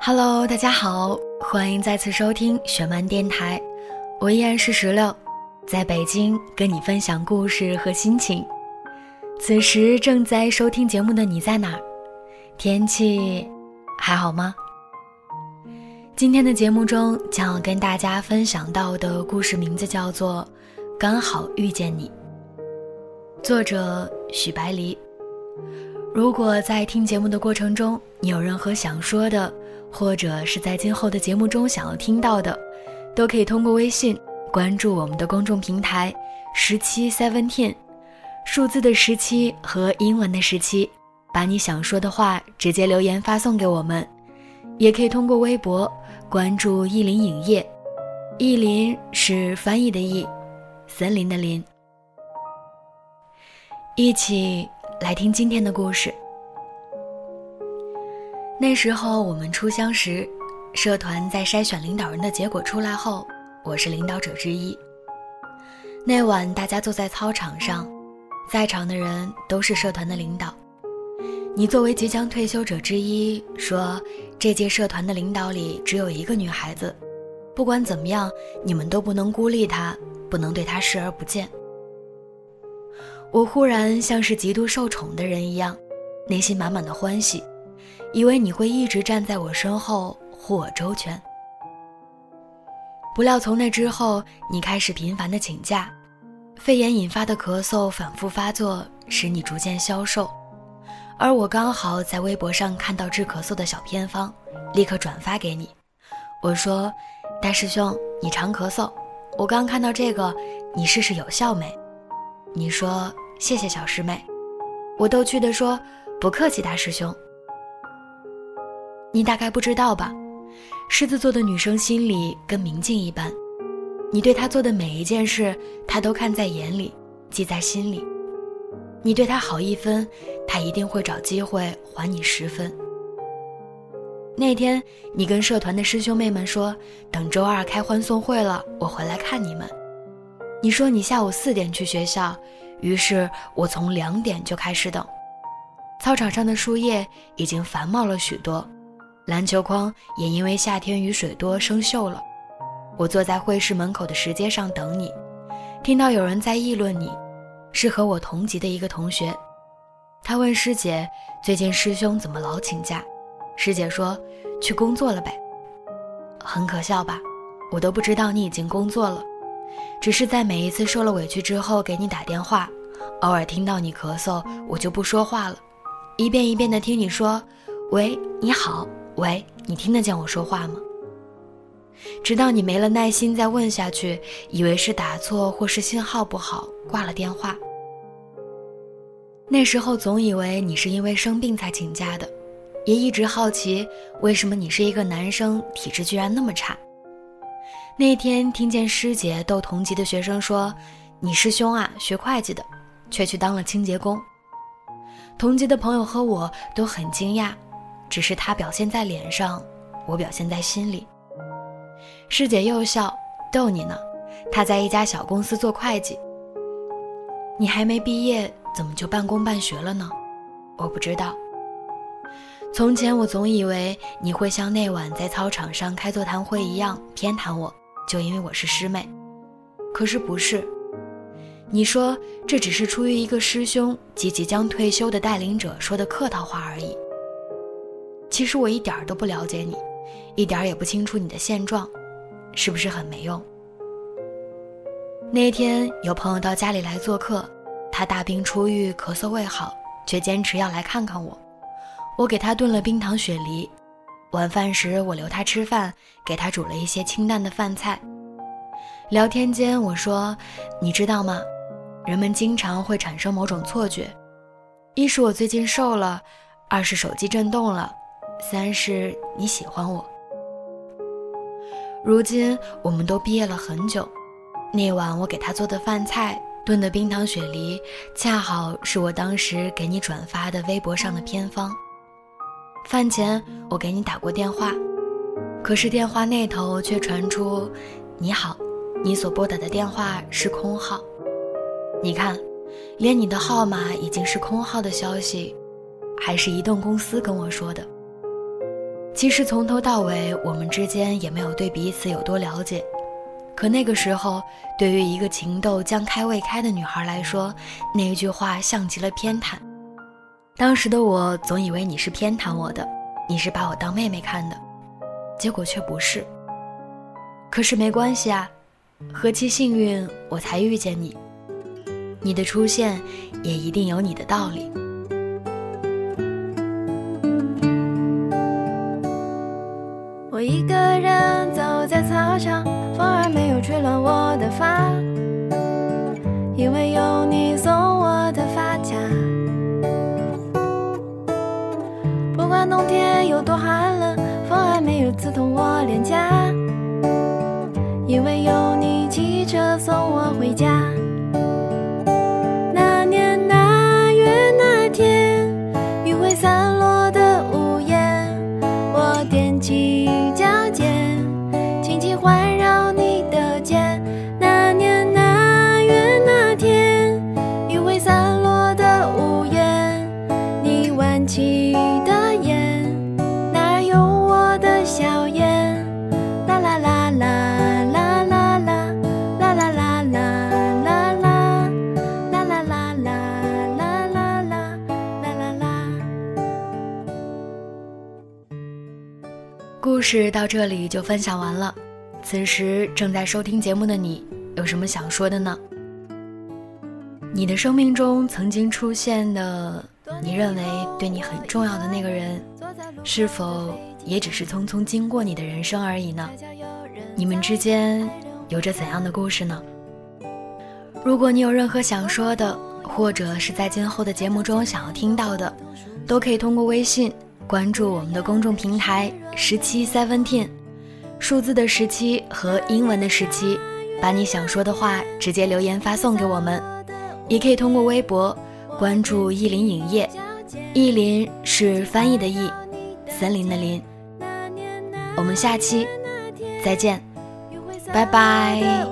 Hello，大家好，欢迎再次收听雪漫电台，我依然是石榴，在北京跟你分享故事和心情。此时正在收听节目的你在哪儿？天气还好吗？今天的节目中将要跟大家分享到的故事名字叫做《刚好遇见你》，作者许白离。如果在听节目的过程中，你有任何想说的，或者是在今后的节目中想要听到的，都可以通过微信关注我们的公众平台“十七 Seventeen”，数字的十七和英文的十七，把你想说的话直接留言发送给我们。也可以通过微博关注“意林影业”，“意林”是翻译的“意”，森林的“林”。一起来听今天的故事。那时候我们初相识，社团在筛选领导人的结果出来后，我是领导者之一。那晚大家坐在操场上，在场的人都是社团的领导。你作为即将退休者之一，说这届社团的领导里只有一个女孩子，不管怎么样，你们都不能孤立她，不能对她视而不见。我忽然像是极度受宠的人一样，内心满满的欢喜。以为你会一直站在我身后护我周全，不料从那之后，你开始频繁的请假，肺炎引发的咳嗽反复发作，使你逐渐消瘦。而我刚好在微博上看到治咳嗽的小偏方，立刻转发给你。我说：“大师兄，你常咳嗽，我刚看到这个，你试试有效没？”你说：“谢谢小师妹。”我逗趣地说：“不客气，大师兄。”你大概不知道吧，狮子座的女生心里跟明镜一般，你对她做的每一件事，她都看在眼里，记在心里。你对她好一分，她一定会找机会还你十分。那天，你跟社团的师兄妹们说，等周二开欢送会了，我回来看你们。你说你下午四点去学校，于是我从两点就开始等。操场上的树叶已经繁茂了许多。篮球框也因为夏天雨水多生锈了。我坐在会室门口的石阶上等你，听到有人在议论你，是和我同级的一个同学。他问师姐：“最近师兄怎么老请假？”师姐说：“去工作了呗。”很可笑吧？我都不知道你已经工作了，只是在每一次受了委屈之后给你打电话，偶尔听到你咳嗽，我就不说话了，一遍一遍的听你说：“喂，你好。”喂，你听得见我说话吗？直到你没了耐心再问下去，以为是打错或是信号不好，挂了电话。那时候总以为你是因为生病才请假的，也一直好奇为什么你是一个男生，体质居然那么差。那天听见师姐逗同级的学生说：“你师兄啊，学会计的，却去当了清洁工。”同级的朋友和我都很惊讶。只是他表现在脸上，我表现在心里。师姐又笑，逗你呢。他在一家小公司做会计。你还没毕业，怎么就半工半学了呢？我不知道。从前我总以为你会像那晚在操场上开座谈会一样偏袒我，就因为我是师妹。可是不是。你说这只是出于一个师兄及即将退休的带领者说的客套话而已。其实我一点儿都不了解你，一点儿也不清楚你的现状，是不是很没用？那天有朋友到家里来做客，他大病初愈，咳嗽未好，却坚持要来看看我。我给他炖了冰糖雪梨，晚饭时我留他吃饭，给他煮了一些清淡的饭菜。聊天间我说：“你知道吗？人们经常会产生某种错觉，一是我最近瘦了，二是手机震动了。”三是你喜欢我。如今我们都毕业了很久，那晚我给他做的饭菜炖的冰糖雪梨，恰好是我当时给你转发的微博上的偏方。饭前我给你打过电话，可是电话那头却传出“你好，你所拨打的电话是空号”。你看，连你的号码已经是空号的消息，还是移动公司跟我说的。其实从头到尾，我们之间也没有对彼此有多了解。可那个时候，对于一个情窦将开未开的女孩来说，那一句话像极了偏袒。当时的我总以为你是偏袒我的，你是把我当妹妹看的，结果却不是。可是没关系啊，何其幸运，我才遇见你。你的出现，也一定有你的道理。我一个人走在操场，风儿没有吹乱我的发，因为有你送我的发卡。不管冬天有多寒冷，风儿没有刺痛我脸颊，事到这里就分享完了。此时正在收听节目的你，有什么想说的呢？你的生命中曾经出现的，你认为对你很重要的那个人，是否也只是匆匆经过你的人生而已呢？你们之间有着怎样的故事呢？如果你有任何想说的，或者是在今后的节目中想要听到的，都可以通过微信。关注我们的公众平台十七 seventeen，数字的十七和英文的十七，把你想说的话直接留言发送给我们，也可以通过微博关注意林影业，意林是翻译的意，森林的林。我们下期再见，拜拜。